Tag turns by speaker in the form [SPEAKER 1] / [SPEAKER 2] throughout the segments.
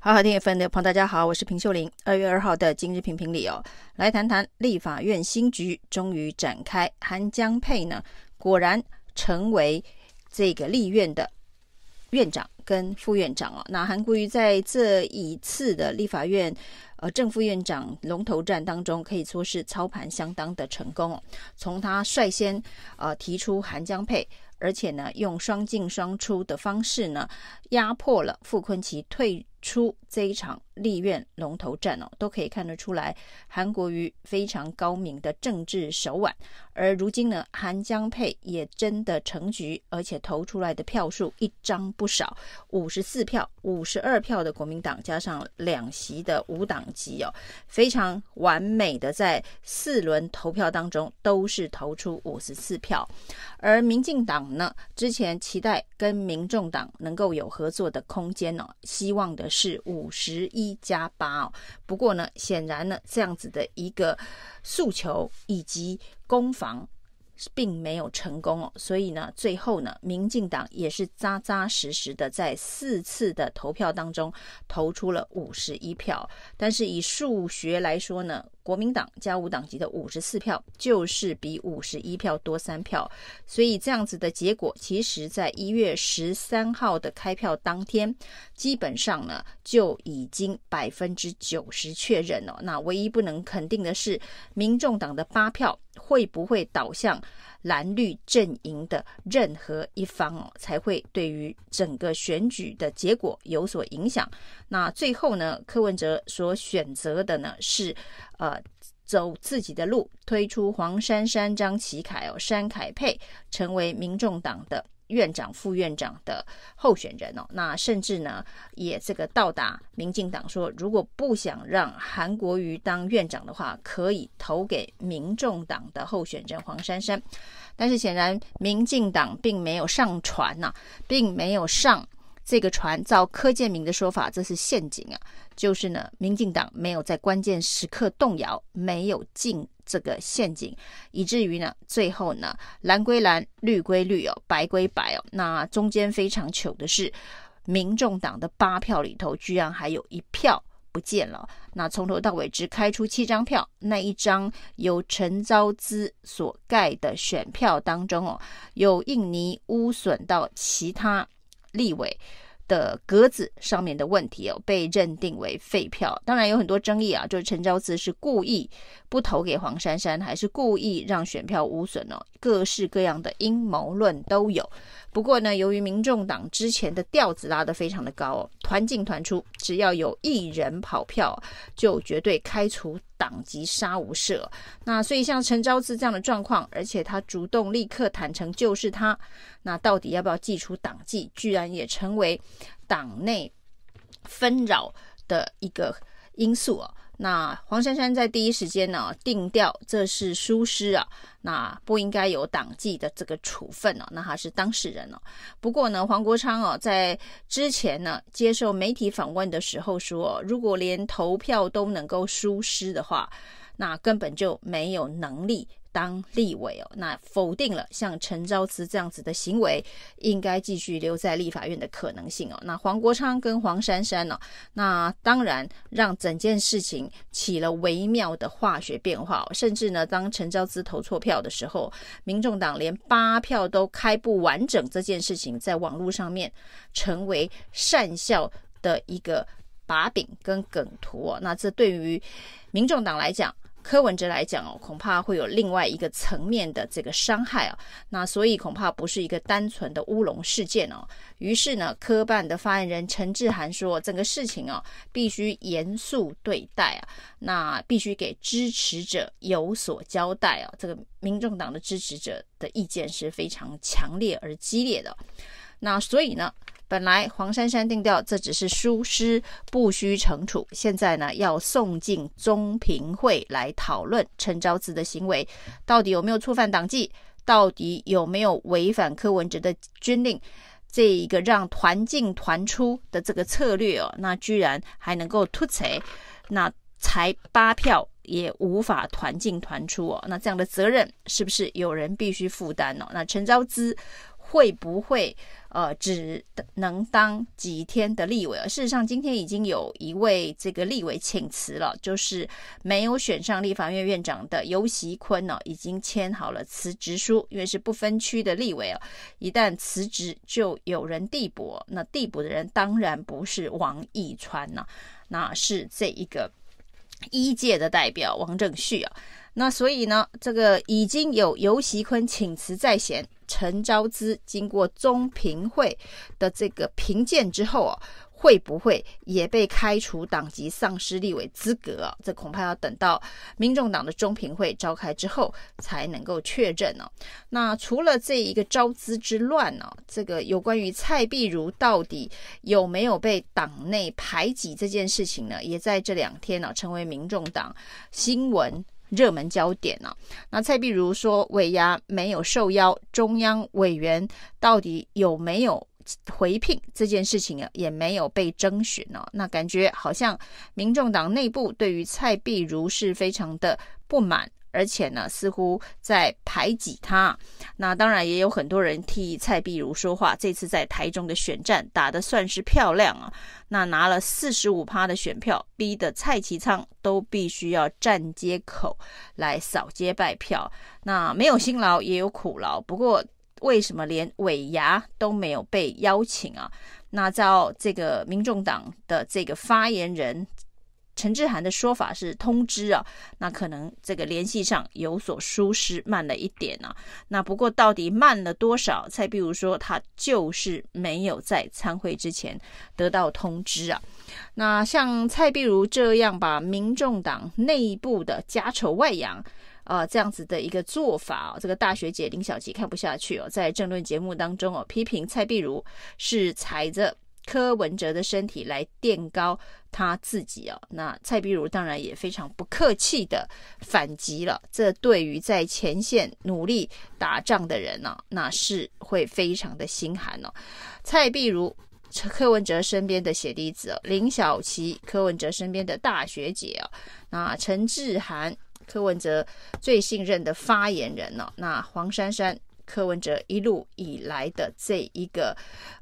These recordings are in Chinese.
[SPEAKER 1] 好好听 FM 的朋友，大家好，我是平秀玲。二月二号的今日评评里哦，来谈谈立法院新局终于展开，韩江佩呢果然成为这个立院的院长跟副院长哦。那韩国瑜在这一次的立法院呃正副院长龙头战当中，可以说是操盘相当的成功哦。从他率先呃提出韩江佩，而且呢用双进双出的方式呢压迫了傅昆奇退出这一场立院龙头战哦，都可以看得出来韩国瑜非常高明的政治手腕。而如今呢，韩江佩也真的成局，而且投出来的票数一张不少，五十四票、五十二票的国民党加上两席的无党籍哦，非常完美的在四轮投票当中都是投出五十四票。而民进党呢，之前期待跟民众党能够有合作的空间哦，希望的是五十一加八哦。不过呢，显然呢，这样子的一个诉求以及攻防。并没有成功哦，所以呢，最后呢，民进党也是扎扎实实的在四次的投票当中投出了五十一票，但是以数学来说呢，国民党加五党籍的五十四票就是比五十一票多三票，所以这样子的结果，其实在一月十三号的开票当天，基本上呢就已经百分之九十确认了。那唯一不能肯定的是，民众党的八票。会不会倒向蓝绿阵营的任何一方哦，才会对于整个选举的结果有所影响？那最后呢，柯文哲所选择的呢是呃走自己的路，推出黄珊珊、张启凯哦，山凯配成为民众党的。院长、副院长的候选人哦，那甚至呢也这个到达民进党说，如果不想让韩国瑜当院长的话，可以投给民众党的候选人黄珊珊。但是显然民进党并没有上船呐、啊，并没有上这个船。照柯建铭的说法，这是陷阱啊，就是呢，民进党没有在关键时刻动摇，没有进。这个陷阱，以至于呢，最后呢，蓝归蓝，绿归绿哦，白归白哦。那中间非常糗的是，民众党的八票里头，居然还有一票不见了。那从头到尾只开出七张票，那一张由陈昭姿所盖的选票当中哦，有印尼污损到其他立委的格子上面的问题哦，被认定为废票。当然有很多争议啊，就是陈昭姿是故意不投给黄珊珊，还是故意让选票污损哦？各式各样的阴谋论都有。不过呢，由于民众党之前的调子拉得非常的高哦，团进团出，只要有一人跑票，就绝对开除党籍杀无赦。那所以像陈昭姿这样的状况，而且他主动立刻坦诚就是他，那到底要不要祭出党纪，居然也成为党内纷扰的一个因素哦。那黄珊珊在第一时间呢定调，这是疏失啊，那不应该有党纪的这个处分哦。那他是当事人哦。不过呢，黄国昌哦在之前呢接受媒体访问的时候说，如果连投票都能够疏失的话，那根本就没有能力。当立委哦，那否定了像陈昭慈这样子的行为应该继续留在立法院的可能性哦。那黄国昌跟黄珊珊呢，那当然让整件事情起了微妙的化学变化哦。甚至呢，当陈昭慈投错票的时候，民众党连八票都开不完整，这件事情在网络上面成为善笑的一个把柄跟梗图哦。那这对于民众党来讲，柯文哲来讲哦，恐怕会有另外一个层面的这个伤害哦。那所以恐怕不是一个单纯的乌龙事件哦。于是呢，科办的发言人陈志涵说，整个事情哦必须严肃对待啊，那必须给支持者有所交代哦。这个民众党的支持者的意见是非常强烈而激烈的。那所以呢，本来黄珊珊定调，这只是疏失，不需惩处。现在呢，要送进中评会来讨论陈昭姿的行为，到底有没有触犯党纪，到底有没有违反柯文哲的军令，这一个让团进团出的这个策略哦，那居然还能够突袭，那才八票也无法团进团出哦，那这样的责任是不是有人必须负担呢？那陈昭姿。会不会呃只能当几天的立委？事实上，今天已经有一位这个立委请辞了，就是没有选上立法院院长的游锡堃呢，已经签好了辞职书，因为是不分区的立委哦，一旦辞职就有人递补，那递补的人当然不是王义川呐，那是这一个一届的代表王正旭啊。那所以呢，这个已经有游锡堃请辞在先，陈昭姿经过中评会的这个评鉴之后啊，会不会也被开除党籍、丧失立委资格啊？这恐怕要等到民众党的中评会召开之后才能够确认呢、那除了这一个招资之乱呢、这个有关于蔡壁如到底有没有被党内排挤这件事情呢，也在这两天呢、成为民众党新闻。热门焦点呢、啊？那蔡壁如说尾牙没有受邀，中央委员到底有没有回聘这件事情啊，也没有被征询呢、那感觉好像民众党内部对于蔡壁如是非常的不满。而且呢，似乎在排挤他。那当然也有很多人替蔡壁如说话。这次在台中的选战打得算是漂亮啊，那拿了四十五趴的选票，逼得蔡其昌都必须要站街口来扫街拜票。那没有辛劳也有苦劳。不过为什么连尾牙都没有被邀请啊？那照这个民众党的这个发言人。陈志涵的说法是通知啊，那可能这个联系上有所疏失，慢了一点啊。那不过到底慢了多少？蔡壁如说他就是没有在参会之前得到通知啊。那像蔡壁如这样把民众党内部的家丑外扬啊，这样子的一个做法，这个大学姐林小琪看不下去哦，在政论节目当中哦，批评蔡壁如是踩着。柯文哲的身体来垫高他自己哦，那蔡壁如当然也非常不客气的反击了。这对于在前线努力打仗的人呢，那是会非常的心寒哦。蔡壁如，柯文哲身边的血滴子哦，林小琪，柯文哲身边的大学姐哦，那陈志涵，柯文哲最信任的发言人哦，那黄珊珊。柯文哲一路以来的这一个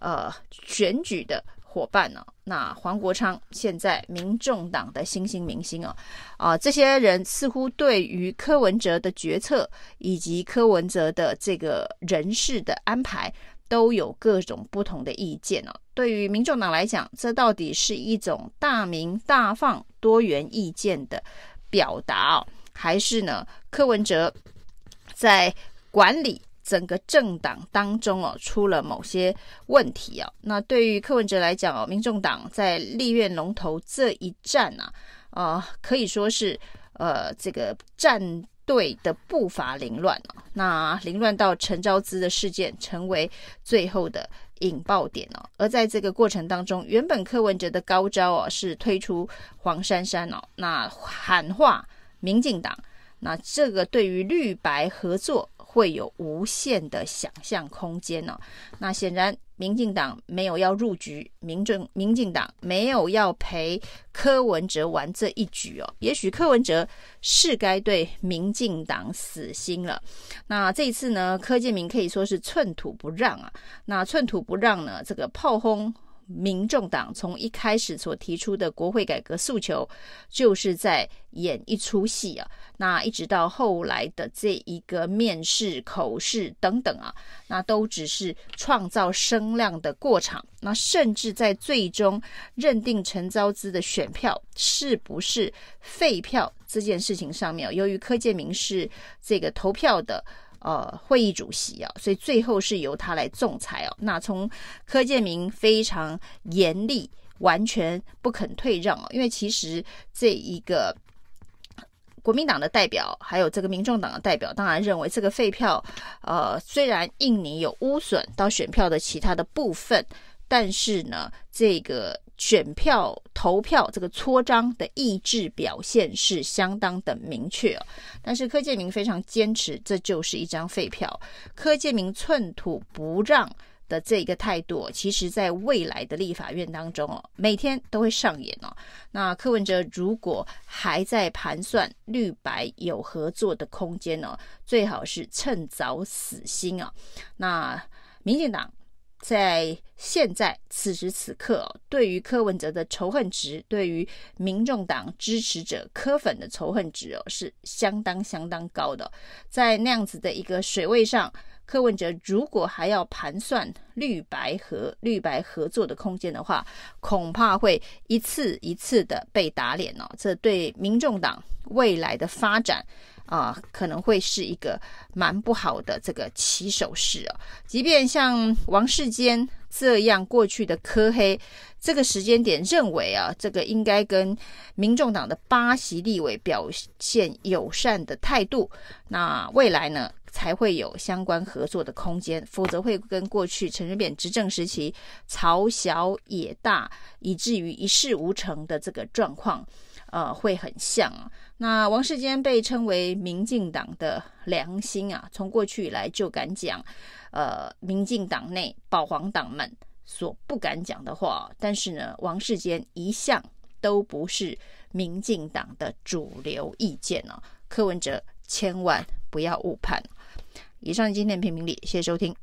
[SPEAKER 1] 呃选举的伙伴呢、哦，那黄国昌现在民众党的新兴明星哦，啊、这些人似乎对于柯文哲的决策以及柯文哲的这个人事的安排都有各种不同的意见哦。对于民众党来讲，这到底是一种大鸣大放多元意见的表达哦，还是呢柯文哲在管理？整个政党当中哦，出了某些问题哦。那对于柯文哲来讲哦，民众党在立院龙头这一战啊，呃，可以说是呃这个战队的步伐凌乱啊。那凌乱到陈昭姿的事件成为最后的引爆点哦。而在这个过程当中，原本柯文哲的高招哦是推出黄珊珊哦，那喊话民进党，那这个对于绿白合作。会有无限的想象空间呢、哦。那显然，民进党没有要入局，民政民进党没有要陪柯文哲玩这一局哦。也许柯文哲是该对民进党死心了。那这一次呢，柯建铭可以说是寸土不让啊。那寸土不让呢，这个炮轰。民众党从一开始所提出的国会改革诉求，就是在演一出戏啊。那一直到后来的这一个面试、口试等等啊，那都只是创造声量的过场。那甚至在最终认定陈昭姿的选票是不是废票这件事情上面，由于柯建铭是这个投票的。呃，会议主席啊，所以最后是由他来仲裁哦。那从柯建铭非常严厉，完全不肯退让哦。因为其实这一个国民党的代表，还有这个民众党的代表，当然认为这个废票，呃，虽然印尼有污损到选票的其他的部分，但是呢，这个。选票投票这个搓章的意志表现是相当的明确哦，但是柯建铭非常坚持，这就是一张废票。柯建铭寸土不让的这个态度，其实在未来的立法院当中哦，每天都会上演哦。那柯文哲如果还在盘算绿白有合作的空间呢，最好是趁早死心啊。那。民进党在现在此时此刻，对于柯文哲的仇恨值，对于民众党支持者柯粉的仇恨值哦，是相当相当高的。在那样子的一个水位上，柯文哲如果还要盘算绿白和绿白合作的空间的话，恐怕会一次一次的被打脸哦。这对民众党未来的发展。啊，可能会是一个蛮不好的这个起手式啊。即便像王世坚这样过去的科黑，这个时间点认为啊，这个应该跟民众党的八席立委表现友善的态度，那未来呢才会有相关合作的空间，否则会跟过去陈水扁执政时期朝小野大，以至于一事无成的这个状况。呃，会很像啊。那王世坚被称为民进党的良心啊，从过去以来就敢讲，呃，民进党内保皇党们所不敢讲的话。但是呢，王世坚一向都不是民进党的主流意见哦。柯文哲千万不要误判。以上今天评评理，谢谢收听。